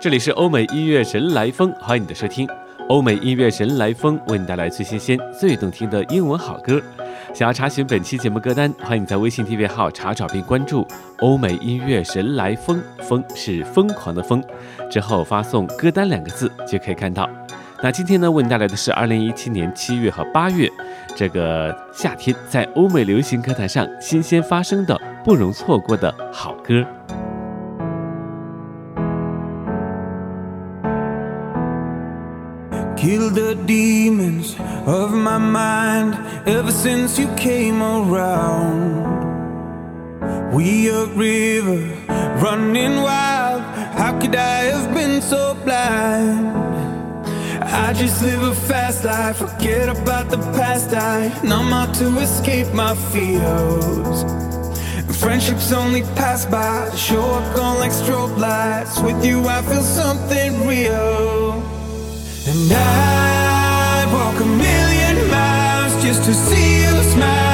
这里是欧美音乐人来风，欢迎你的收听。欧美音乐人来风为你带来最新鲜、最动听的英文好歌。想要查询本期节目歌单，欢迎在微信订阅号查找并关注“欧美音乐人来风”，风是疯狂的疯，之后发送“歌单”两个字就可以看到。那今天呢，为你带来的是二零一七年七月和八月这个夏天在欧美流行歌坛上新鲜发生的、不容错过的好歌。Killed the demons of my mind ever since you came around. We a river running wild. How could I have been so blind? I just live a fast life, forget about the past. I numb out to escape my fears. Friendships only pass by, show up gone like strobe lights. With you, I feel something real. And I'd walk a million miles just to see you smile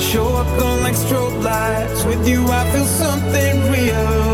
show up gone like strobe lights. With you, I feel something real.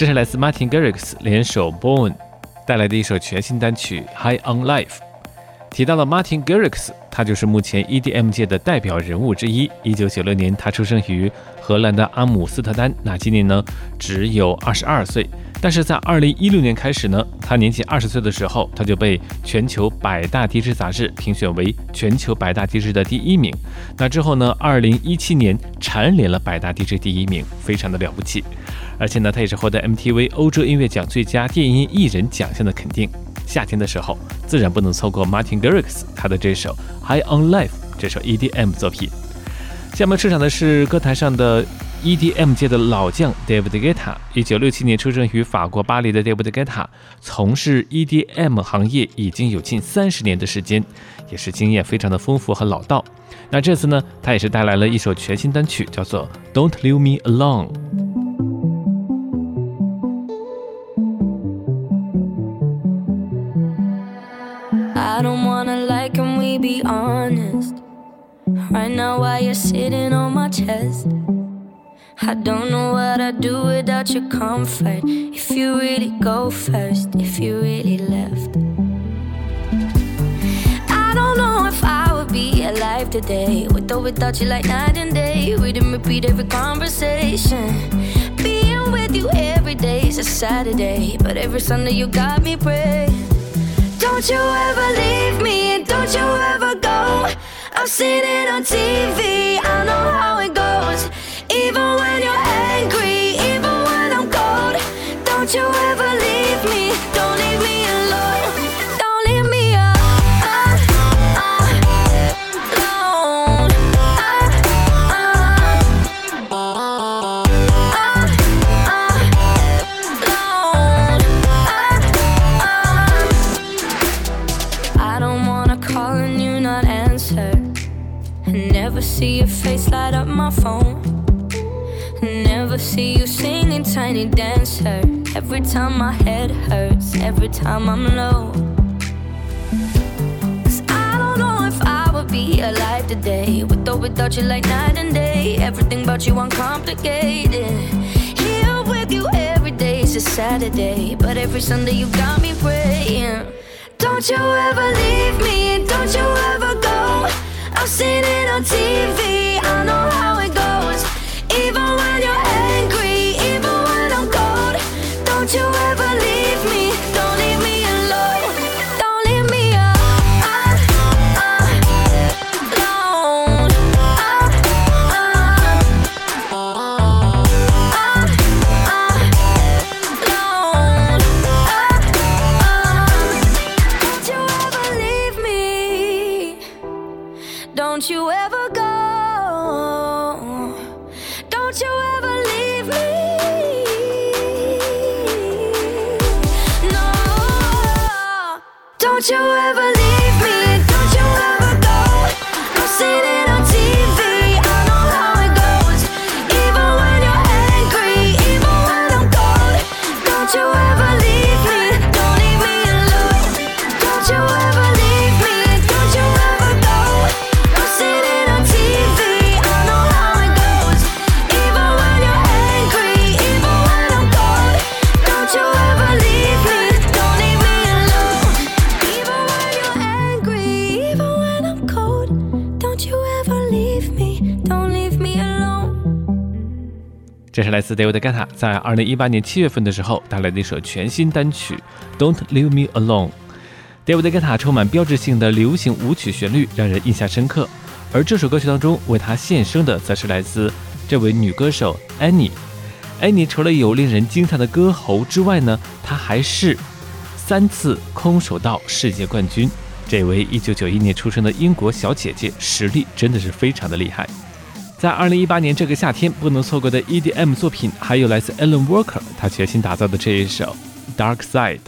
这是来自 Martin Garrix 联手 Born 带来的一首全新单曲《High on Life》。提到了 Martin Garrix，他就是目前 EDM 界的代表人物之一。一九九六年，他出生于荷兰的阿姆斯特丹，那今年呢只有二十二岁。但是在二零一六年开始呢，他年仅二十岁的时候，他就被全球百大 DJ 杂志评选为全球百大 DJ 的第一名。那之后呢，二零一七年蝉联了百大 DJ 第一名，非常的了不起。而且呢，他也是获得 MTV 欧洲音乐奖最佳电音艺人奖项的肯定。夏天的时候，自然不能错过 Martin Garrix 他的这首《High on Life》这首 EDM 作品。下面出场的是歌坛上的 EDM 界的老将 David Guetta。一九六七年出生于法国巴黎的 David Guetta，从事 EDM 行业已经有近三十年的时间，也是经验非常的丰富和老道。那这次呢，他也是带来了一首全新单曲，叫做《Don't Leave Me Alone》。I don't wanna like can we be honest? Right now, while you're sitting on my chest, I don't know what I'd do without your comfort. If you really go first, if you really left. I don't know if I would be alive today with or without you, like night and day. We didn't repeat every conversation. Being with you every day is a Saturday, but every Sunday you got me praying. Don't you ever leave me, don't you ever go. I've seen it on TV, I know how it goes. Even when you're tiny dancer. Every time my head hurts, every time I'm low. Cause I don't know if I would be alive today. With or without you, like night and day. Everything about you uncomplicated. Here with you every day is a Saturday. But every Sunday you got me praying. Don't you ever leave me, don't you ever go. I've seen it on TV, I know how it goes. Even when you're David Guetta 在二零一八年七月份的时候带来的一首全新单曲《Don't Leave Me Alone》。David Guetta 充满标志性的流行舞曲旋律，让人印象深刻。而这首歌曲当中为他献声的，则是来自这位女歌手 Annie。Annie 除了有令人惊叹的歌喉之外呢，她还是三次空手道世界冠军。这位一九九一年出生的英国小姐姐，实力真的是非常的厉害。在二零一八年这个夏天，不能错过的 EDM 作品，还有来自 Alan Walker 他全新打造的这一首《Dark Side》。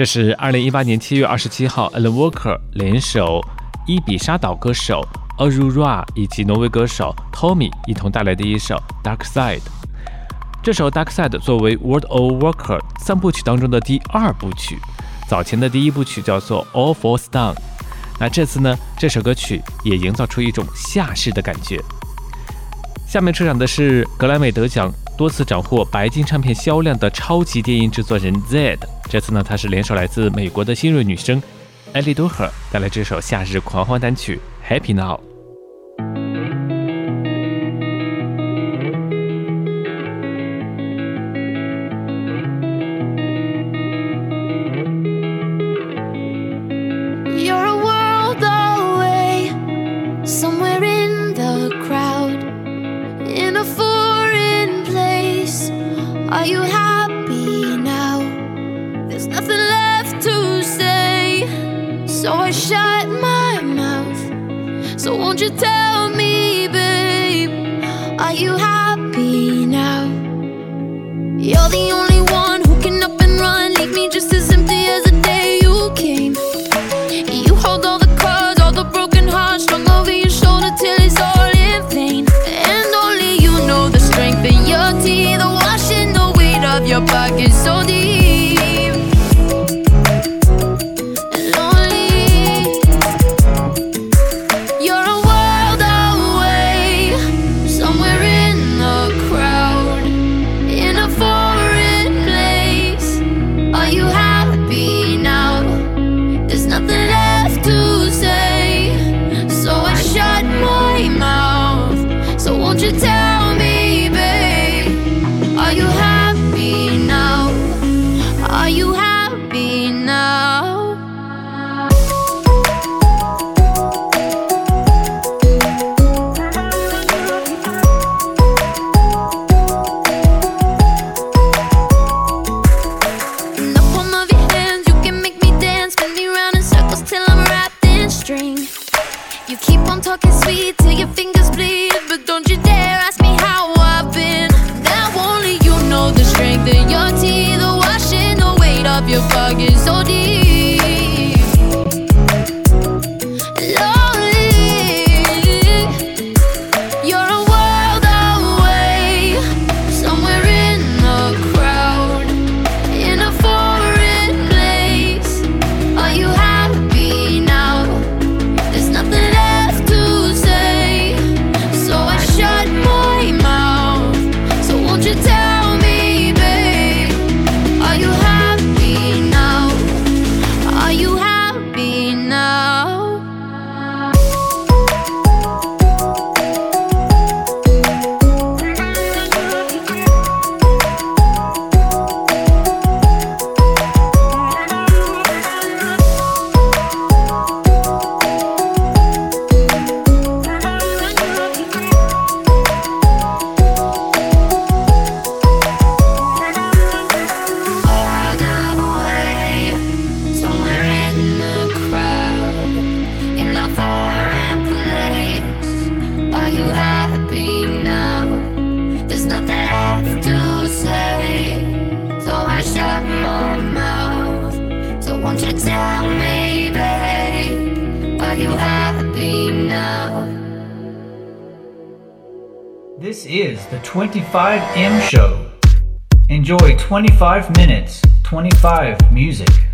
这是二零一八年七月二十七号，Alan Walker 联手伊比沙岛歌手 Aurora 以及挪威歌手 Tommy 一同带来的一首《Dark Side》。这首《Dark Side》作为《World of w o r k e r 三部曲当中的第二部曲，早前的第一部曲叫做《All Falls Down》。那这次呢，这首歌曲也营造出一种下世的感觉。下面出场的是格莱美得奖多次斩获白金唱片销量的超级电音制作人 Z。这次呢，他是联手来自美国的新锐女生 Ellie d o h e r 带来这首夏日狂欢单曲《Happy Now》。25 minutes, 25 music.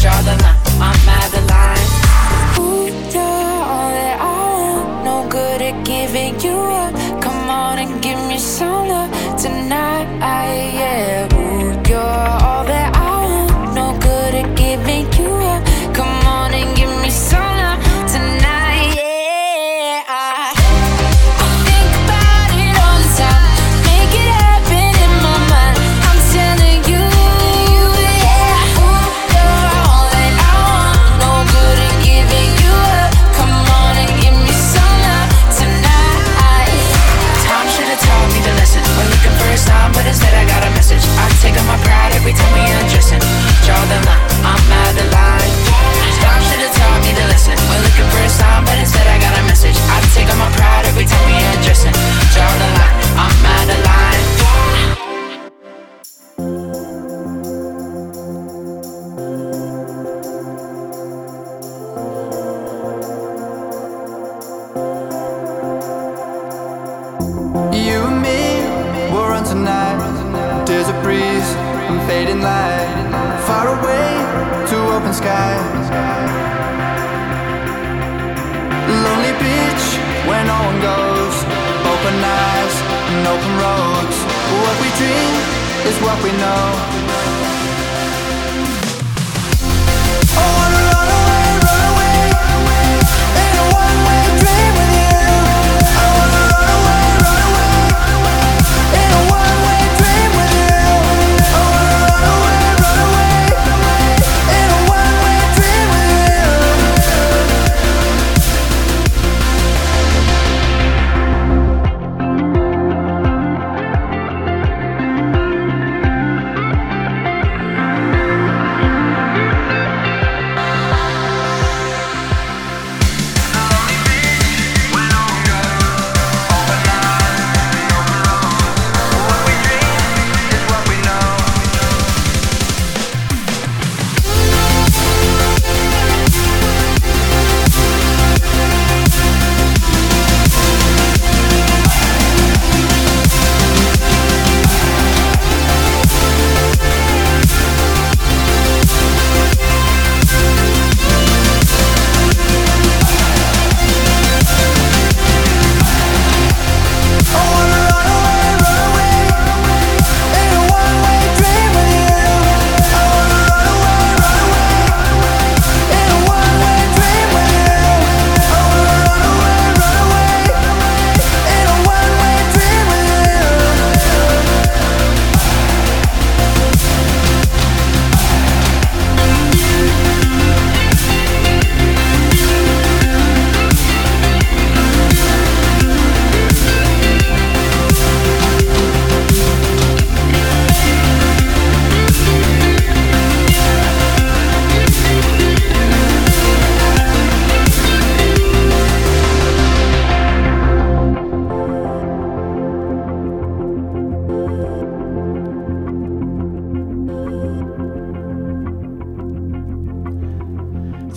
draw the line. open roads. What we dream is what we know.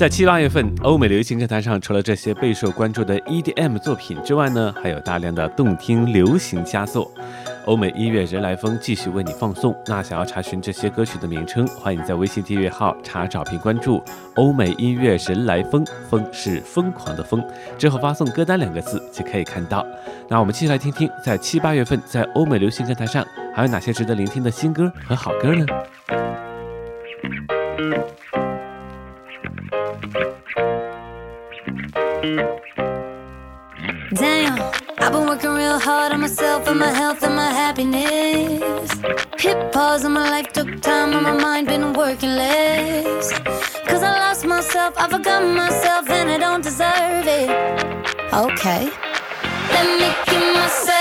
在七八月份，欧美流行歌坛上，除了这些备受关注的 EDM 作品之外呢，还有大量的动听流行佳作。欧美音乐人来疯继续为你放送。那想要查询这些歌曲的名称，欢迎在微信订阅号查找并关注“欧美音乐人来疯”，疯是疯狂的疯，之后发送歌单两个字就可以看到。那我们继续来听听，在七八月份在欧美流行歌坛上还有哪些值得聆听的新歌和好歌呢？Damn, I've been working real hard on myself and my health and my happiness. Hit pause on my life, took time on my mind, been working less. Cause I lost myself, I forgot myself, and I don't deserve it. Okay. Let me give myself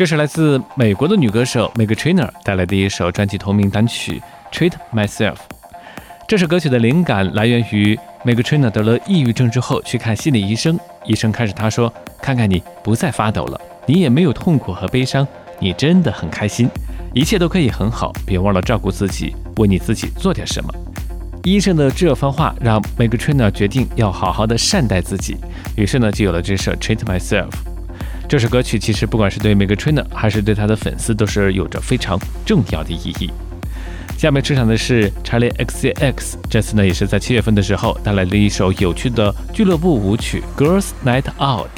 这是来自美国的女歌手 Meg Trainor 带来的一首专辑同名单曲《Treat Myself》。这首歌曲的灵感来源于 Meg Trainor 得了抑郁症之后去看心理医生，医生看着她说：“看看你不再发抖了，你也没有痛苦和悲伤，你真的很开心，一切都可以很好，别忘了照顾自己，为你自己做点什么。”医生的这番话让 Meg Trainor 决定要好好的善待自己，于是呢就有了这首《Treat Myself》。这首歌曲其实不管是对 Meg Trainor 还是对他的粉丝，都是有着非常重要的意义。下面出场的是查理 XCX，这次呢也是在七月份的时候带来了一首有趣的俱乐部舞曲《Girls Night Out》。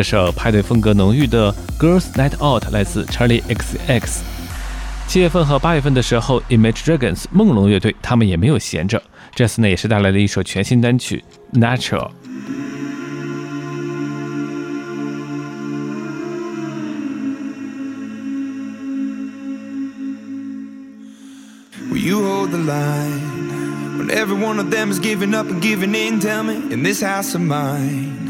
这首派对风格浓郁的《Girls Night Out》来自 Charli XCX。七月份和八月份的时候，Imagine Dragons 梦龙乐队他们也没有闲着，这次呢也是带来了一首全新单曲《Natural》。you hold the line when every one of them is giving up and giving in tell me in this house of mine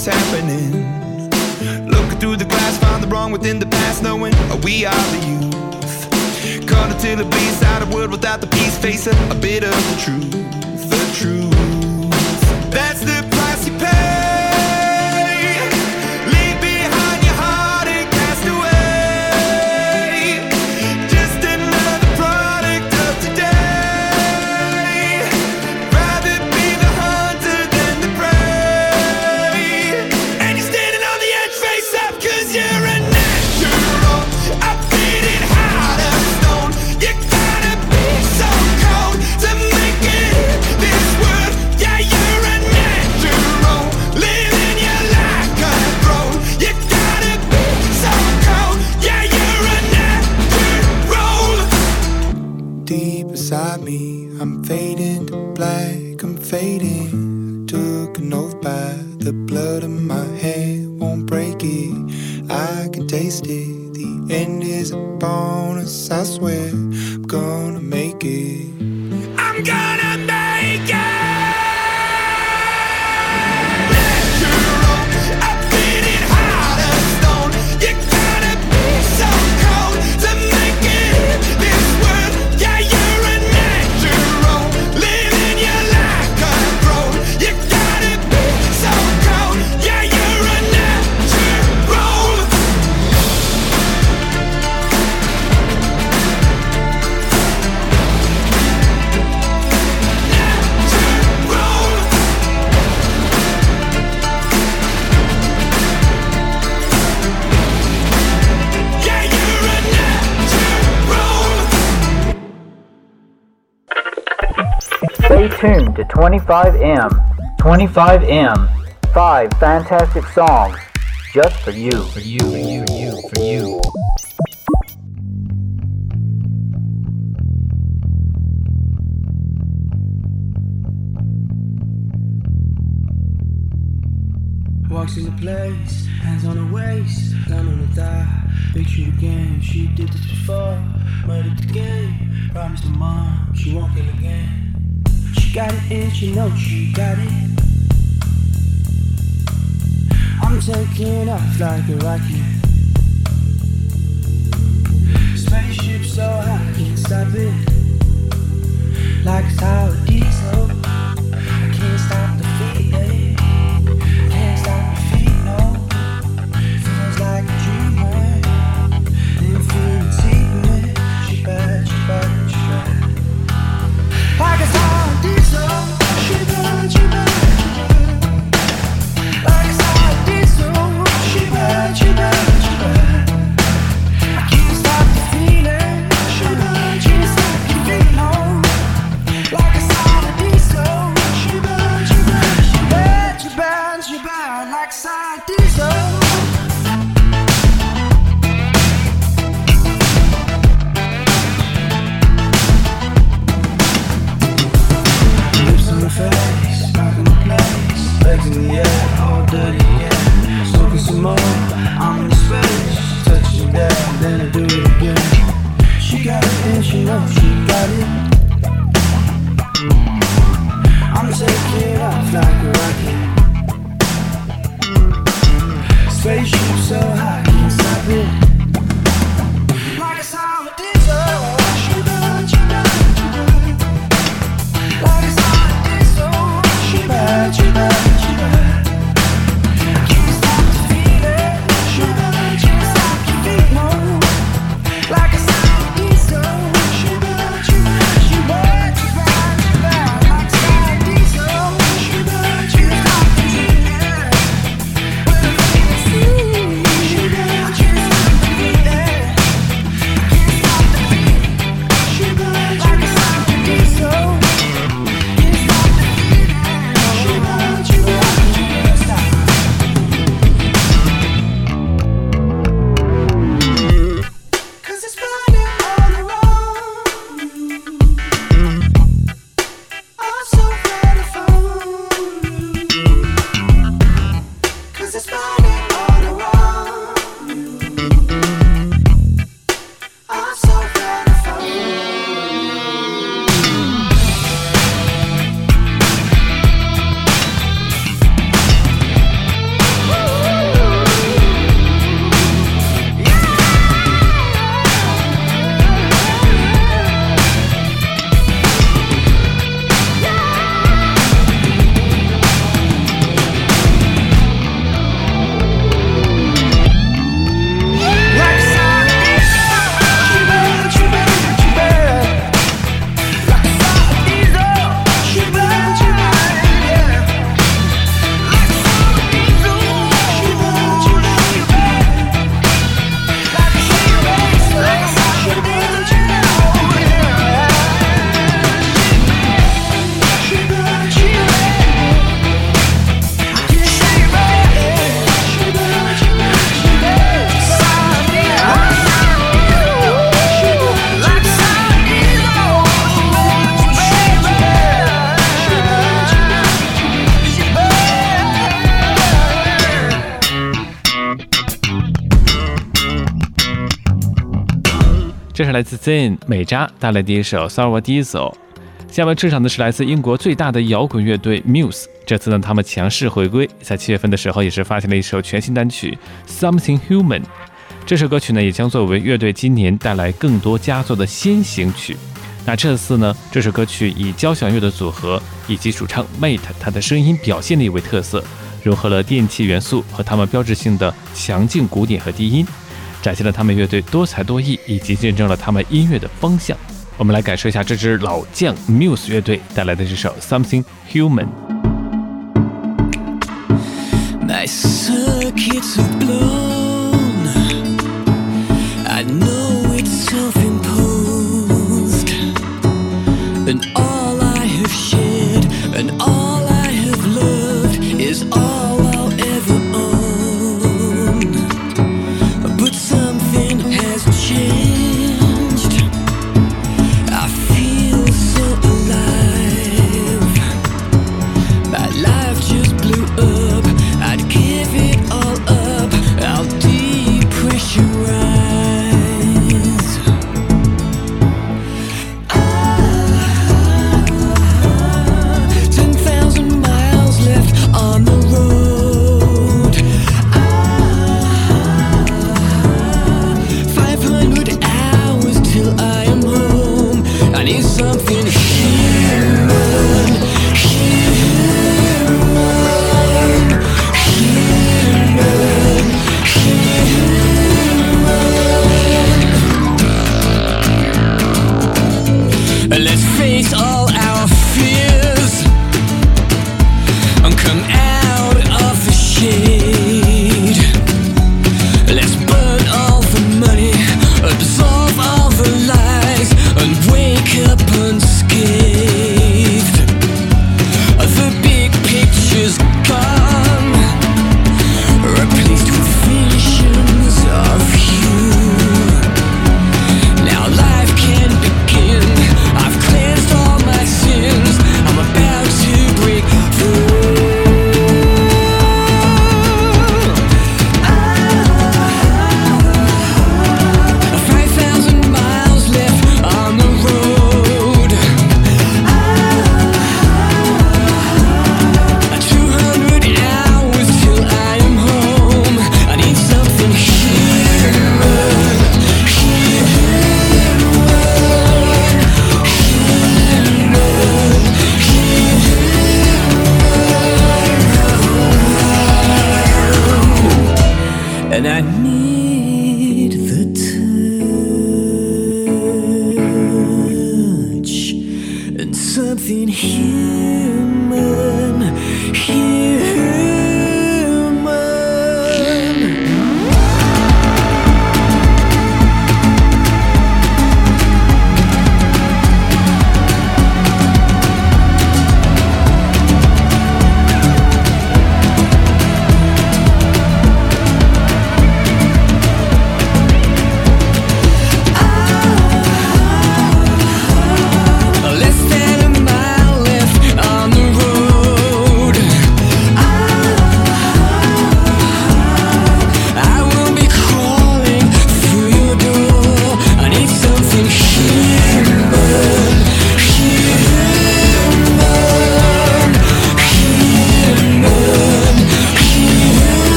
what's happening? Looking through the glass, find the wrong within the past, knowing we are the youth. Caught until it bleeds out of world without the peace, facing a, bit of the truth, the truth. That's the 25M. 25M. Five fantastic songs just for you. For you, for you, for you, for you. Walks into place, hands on her waist, gun on her thigh. Big shoot again, she did this before. Murdered the game, promised her mom she won't kill again. She got it and she knows she got it. I'm taking off like a rocket. Spaceship so high, can't stop it. Like a sour diesel, 来自 Zen 美扎带来第一首《Sour Diesel》。下面出场的是来自英国最大的摇滚乐队 Muse。这次呢，他们强势回归，在七月份的时候也是发行了一首全新单曲《Something Human》。这首歌曲呢，也将作为乐队今年带来更多佳作的先行曲。那这次呢，这首歌曲以交响乐的组合以及主唱 Mate 他的声音表现力为特色，融合了电器元素和他们标志性的强劲鼓点和低音，展现了他们乐队多才多艺，以及见证了他们音乐的方向。我们来感受一下这支老将 Muse 乐队带来的这首《Something Human》。 My circuits are blown. I know it's self imposed. And all I have shared and all I have loved is all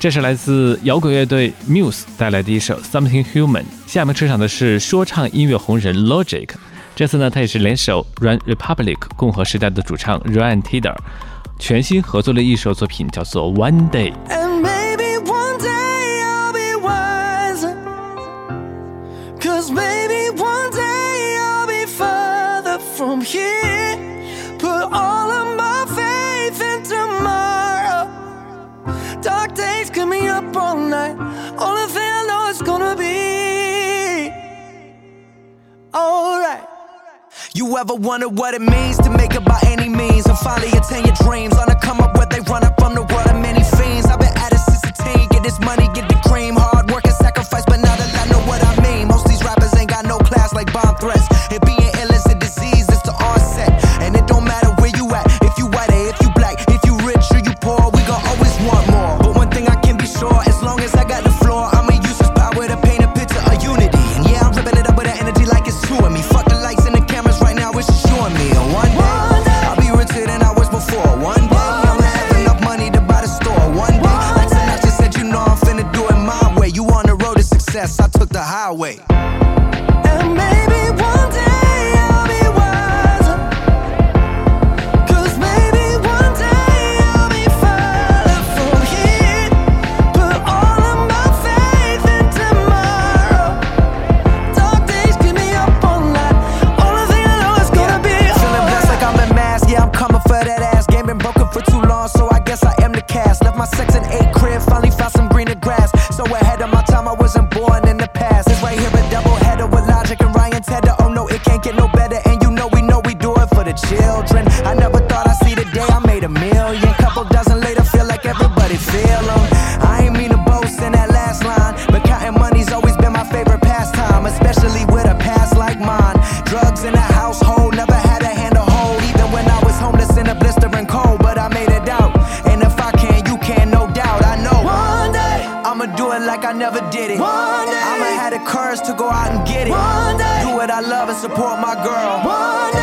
这是来自摇滚乐队 Muse 带来的一首 Something Human。下面出场的是说唱音乐红人 Logic，这次呢，他也是联手 Run Republic 共和时代的主唱 Ryan Tedder，全新合作了一首作品，叫做 One Day。ever wondered what it means to make it by any means? And finally attain your dreams on a like mine. Drugs in household, never had a hand to hold. Even when I was homeless in a blistering cold, but I made it out. And if I can, you can, no doubt. I know. One day, I'ma do it like I never did it. One day, I'ma have the courage to go out and get it. One day, do what I love and support my girl. One day.